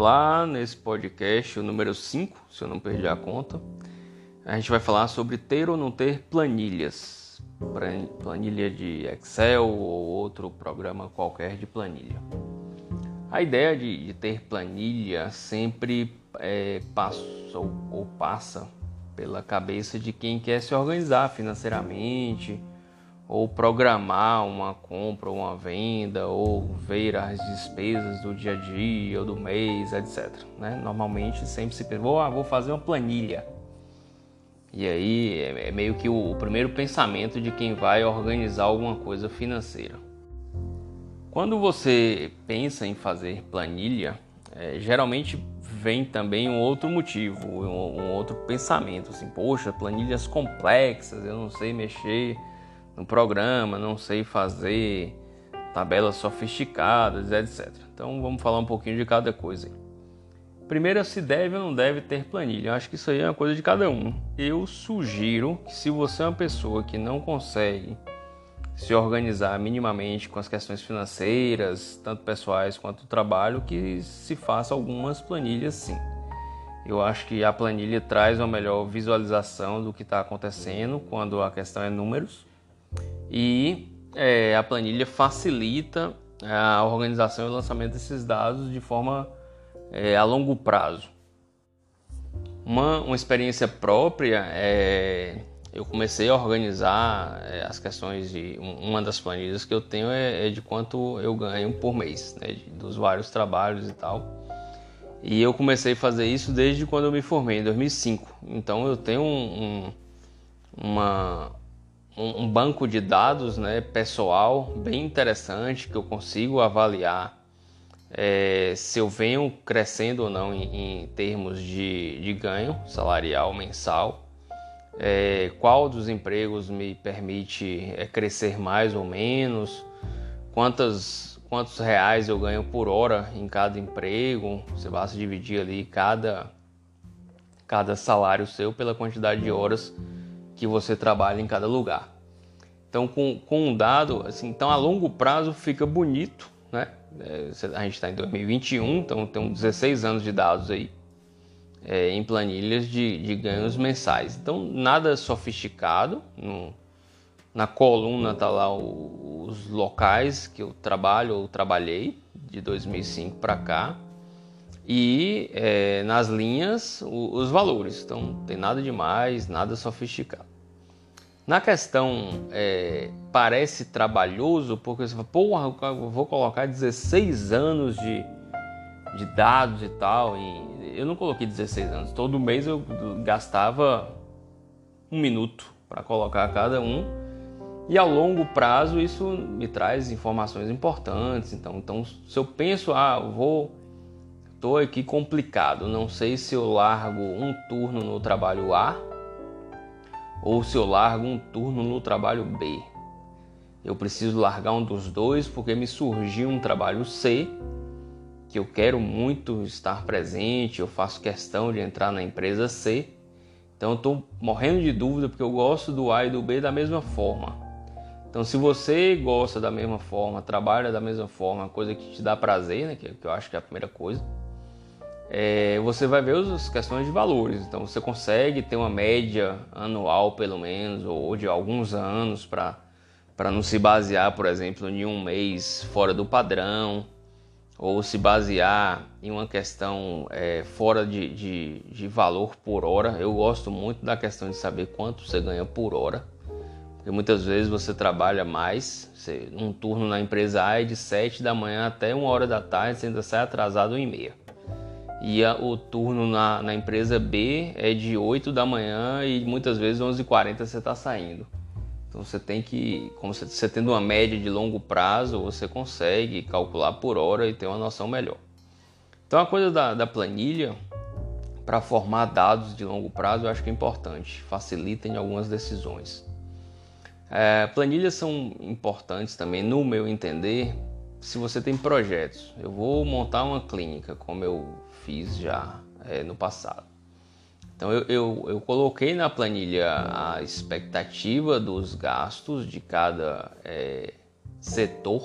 Olá, nesse podcast, o número 5, se eu não perdi a conta, a gente vai falar sobre ter ou não ter planilhas. Planilha de Excel ou outro programa qualquer de planilha. A ideia de, de ter planilha sempre é, ou passa pela cabeça de quem quer se organizar financeiramente ou programar uma compra uma venda, ou ver as despesas do dia a dia ou do mês, etc. Né? Normalmente sempre se pensa, ah, vou fazer uma planilha. E aí é, é meio que o primeiro pensamento de quem vai organizar alguma coisa financeira. Quando você pensa em fazer planilha, é, geralmente vem também um outro motivo, um, um outro pensamento, assim, poxa, planilhas complexas, eu não sei mexer no programa, não sei fazer tabelas sofisticadas, etc. Então vamos falar um pouquinho de cada coisa. Primeiro, se deve ou não deve ter planilha. Eu acho que isso aí é uma coisa de cada um. Eu sugiro que se você é uma pessoa que não consegue se organizar minimamente com as questões financeiras, tanto pessoais quanto do trabalho, que se faça algumas planilhas sim. Eu acho que a planilha traz uma melhor visualização do que está acontecendo quando a questão é números e é, a planilha facilita a organização e o lançamento desses dados de forma é, a longo prazo. Uma, uma experiência própria é eu comecei a organizar é, as questões de uma das planilhas que eu tenho é, é de quanto eu ganho por mês, né, dos vários trabalhos e tal. E eu comecei a fazer isso desde quando eu me formei, em 2005. Então eu tenho um, um, uma, um, banco de dados né, pessoal bem interessante que eu consigo avaliar é, se eu venho crescendo ou não em, em termos de, de, ganho salarial mensal, é, qual dos empregos me permite é, crescer mais ou menos, quantas, quantos reais eu ganho por hora em cada emprego, você basta dividir ali cada, cada salário seu pela quantidade de horas que você trabalha em cada lugar. Então, com, com um dado, assim, então a longo prazo fica bonito, né? É, a gente está em 2021, então tem 16 anos de dados aí é, em planilhas de, de, ganhos mensais. Então, nada sofisticado. No, na coluna tá lá o, os locais que eu trabalho ou trabalhei de 2005 para cá e é, nas linhas o, os valores. Então, não tem nada demais, nada sofisticado. Na questão, é, parece trabalhoso, porque você fala, porra, vou colocar 16 anos de, de dados e tal. E eu não coloquei 16 anos, todo mês eu gastava um minuto para colocar cada um. E ao longo prazo isso me traz informações importantes. Então, então se eu penso, ah, eu vou, estou aqui complicado, não sei se eu largo um turno no trabalho A ou se eu largo um turno no trabalho B. Eu preciso largar um dos dois porque me surgiu um trabalho C que eu quero muito estar presente, eu faço questão de entrar na empresa C. Então eu estou morrendo de dúvida porque eu gosto do A e do B da mesma forma. Então se você gosta da mesma forma, trabalha da mesma forma, coisa que te dá prazer, né, que eu acho que é a primeira coisa, é, você vai ver as questões de valores. Então você consegue ter uma média anual, pelo menos, ou de alguns anos, para não se basear, por exemplo, em um mês fora do padrão, ou se basear em uma questão é, fora de, de, de valor por hora. Eu gosto muito da questão de saber quanto você ganha por hora. Porque muitas vezes você trabalha mais, você, um turno na empresa A é de 7 da manhã até 1 hora da tarde, você ainda sai atrasado em meia e a, o turno na, na, empresa B é de 8 da manhã e muitas vezes 11h40 você está saindo. Então você tem que, como você, você tendo uma média de longo prazo, você consegue calcular por hora e ter uma noção melhor. Então a coisa da, da planilha para formar dados de longo prazo eu acho que é importante, facilita em algumas decisões. É, planilhas são importantes também, no meu entender, se você tem projetos. Eu vou montar uma clínica, como eu fiz já é, no passado. Então eu, eu, eu, coloquei na planilha a expectativa dos gastos de cada é, setor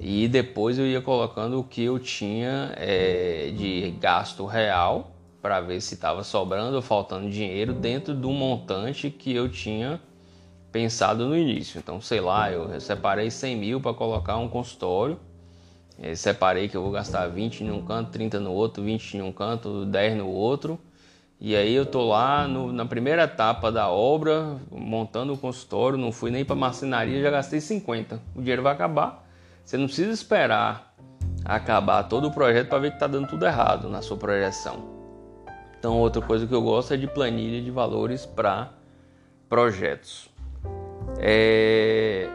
E depois eu ia colocando o que eu tinha é, de gasto real para ver se estava sobrando ou faltando dinheiro dentro do montante que eu tinha pensado no início. Então, sei lá, eu separei 100 mil para colocar um consultório. Eu separei que eu vou gastar 20 em um canto, 30 no outro, 20 em um canto, 10 no outro. E aí eu tô lá no, na primeira etapa da obra, montando o consultório, não fui nem para marcenaria, já gastei 50. O dinheiro vai acabar. Você não precisa esperar acabar todo o projeto para ver que está dando tudo errado na sua projeção. Então, outra coisa que eu gosto é de planilha de valores para projetos. É...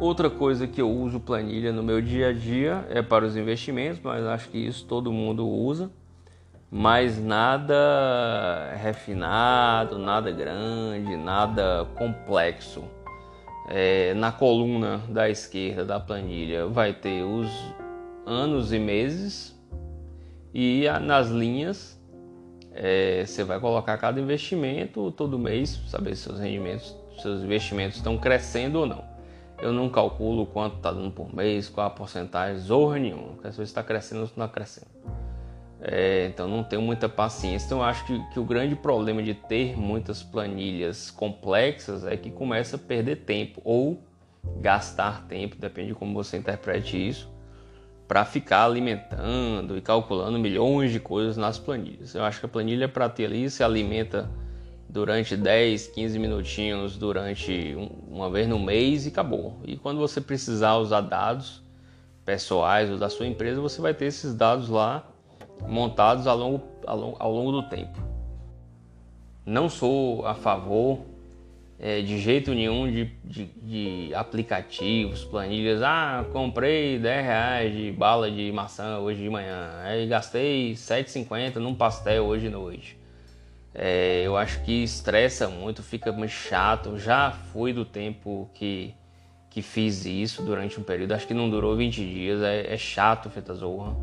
Outra coisa que eu uso planilha no meu dia a dia é para os investimentos, mas acho que isso todo mundo usa. Mas nada refinado, nada grande, nada complexo é, na coluna da esquerda da planilha vai ter os anos e meses e nas linhas é, você vai colocar cada investimento todo mês, saber se seus rendimentos, seus investimentos estão crescendo ou não. Eu não calculo quanto está dando por mês, qual a porcentagem, zorra nenhuma. Quero saber se está crescendo ou se não está crescendo. É, então não tenho muita paciência. Então acho que, que, o grande problema de ter muitas planilhas complexas é que começa a perder tempo ou gastar tempo, depende de como você interprete isso, para ficar alimentando e calculando milhões de coisas nas planilhas. Eu acho que a planilha para ter ali se alimenta durante 10, 15 minutinhos durante um, uma vez no mês e acabou. E quando você precisar usar dados pessoais ou da sua empresa, você vai ter esses dados lá montados ao longo, ao longo, ao longo do tempo. Não sou a favor é, de jeito nenhum de, de, de, aplicativos, planilhas. Ah, comprei 10 reais de bala de maçã hoje de manhã, aí gastei 7,50 num pastel hoje de noite. É, eu acho que estressa muito, fica muito chato. Já fui do tempo que, que fiz isso durante um período, acho que não durou 20 dias, é, é chato, feta zorra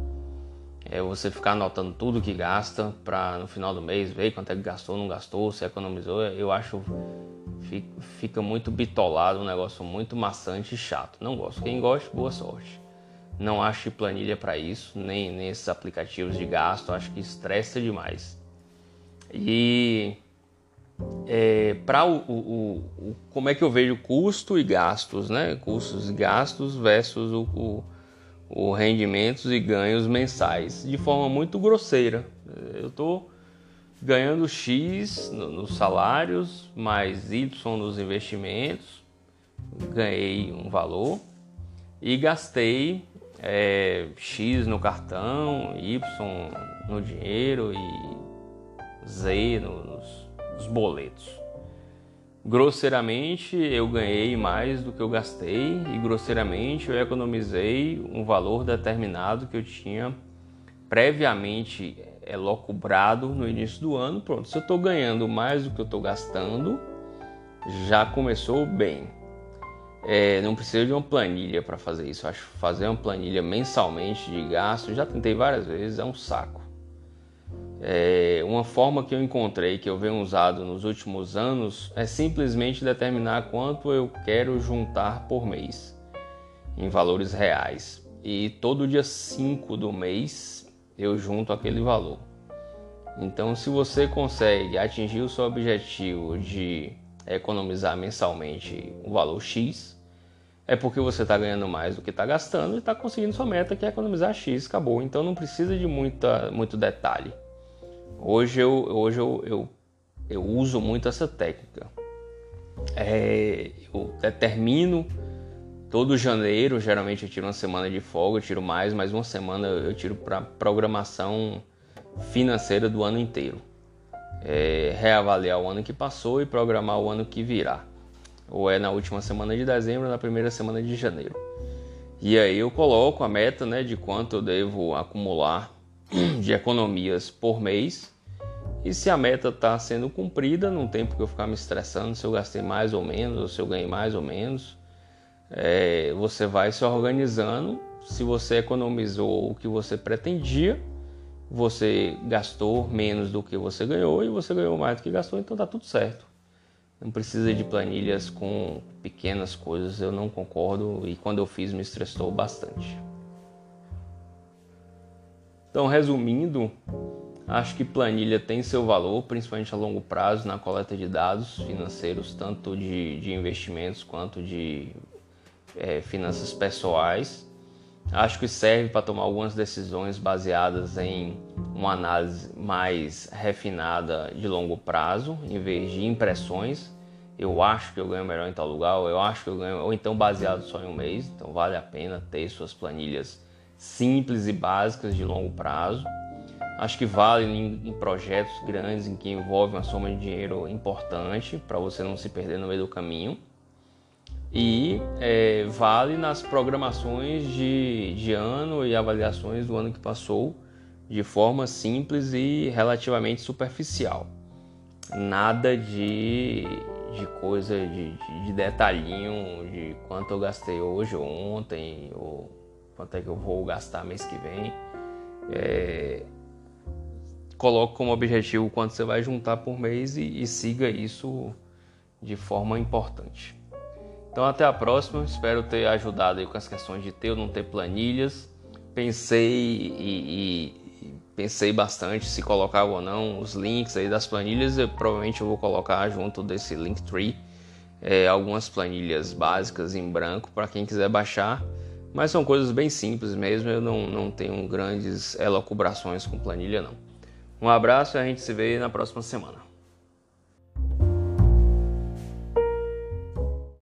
é você ficar anotando tudo que gasta para no final do mês ver quanto é que gastou, não gastou, se economizou. Eu acho fica muito bitolado, um negócio muito maçante e chato. Não gosto. Quem gosta, boa sorte. Não acho planilha para isso, nem nesses aplicativos de gasto, acho que estressa demais. E é, para o, o, o, como é que eu vejo custo e gastos, né? Custos e gastos versus o, o os rendimentos e ganhos mensais de forma muito grosseira. Eu estou ganhando X nos salários, mais Y nos investimentos, ganhei um valor e gastei é, X no cartão, Y no dinheiro e Z nos, nos boletos. Grosseiramente eu ganhei mais do que eu gastei e grosseiramente eu economizei um valor determinado que eu tinha previamente elocubrado no início do ano. Pronto, se eu estou ganhando mais do que eu estou gastando, já começou bem. É, não precisa de uma planilha para fazer isso. Acho fazer uma planilha mensalmente de gasto, já tentei várias vezes, é um saco. É, uma forma que eu encontrei, que eu venho usado nos últimos anos, é simplesmente determinar quanto eu quero juntar por mês, em valores reais. E todo dia 5 do mês eu junto aquele valor. Então, se você consegue atingir o seu objetivo de economizar mensalmente um valor X, é porque você está ganhando mais do que está gastando e está conseguindo sua meta, que é economizar X, acabou. Então, não precisa de muita, muito detalhe. Hoje eu, hoje eu, eu, eu uso muito essa técnica. É, eu determino todo janeiro, geralmente eu tiro uma semana de folga, eu tiro mais, mas uma semana eu tiro para programação financeira do ano inteiro. É, reavaliar o ano que passou e programar o ano que virá. Ou é na última semana de dezembro ou na primeira semana de janeiro. E aí eu coloco a meta né, de quanto eu devo acumular de economias por mês e se a meta está sendo cumprida, não tem porque eu ficar me estressando se eu gastei mais ou menos, ou se eu ganhei mais ou menos. É, você vai se organizando. Se você economizou o que você pretendia, você gastou menos do que você ganhou e você ganhou mais do que gastou, então está tudo certo. Não precisa de planilhas com pequenas coisas, eu não concordo e quando eu fiz me estressou bastante. Então, resumindo, acho que planilha tem seu valor, principalmente a longo prazo, na coleta de dados financeiros, tanto de, de investimentos quanto de é, finanças pessoais. Acho que serve para tomar algumas decisões baseadas em uma análise mais refinada de longo prazo, em vez de impressões. Eu acho que eu ganho melhor em tal lugar, eu acho que eu ganho, ou então baseado só em um mês. Então vale a pena ter suas planilhas simples e básicas de longo prazo. Acho que vale em, projetos grandes em que envolve uma soma de dinheiro importante para você não se perder no meio do caminho e é, vale nas programações de, de ano e avaliações do ano que passou de forma simples e relativamente superficial. Nada de, de coisa de, de detalhinho de quanto eu gastei hoje ou ontem, ou quanto é que eu vou gastar mês que vem. É, coloque como objetivo quanto você vai juntar por mês e, e siga isso de forma importante. Então até a próxima, espero ter ajudado aí com as questões de ter ou não ter planilhas. Pensei e, e pensei bastante se colocava ou não os links aí das planilhas. Eu, provavelmente eu vou colocar junto desse Linktree é, algumas planilhas básicas em branco para quem quiser baixar. Mas são coisas bem simples mesmo, eu não, não tenho grandes elocubrações com planilha não. Um abraço e a gente se vê na próxima semana.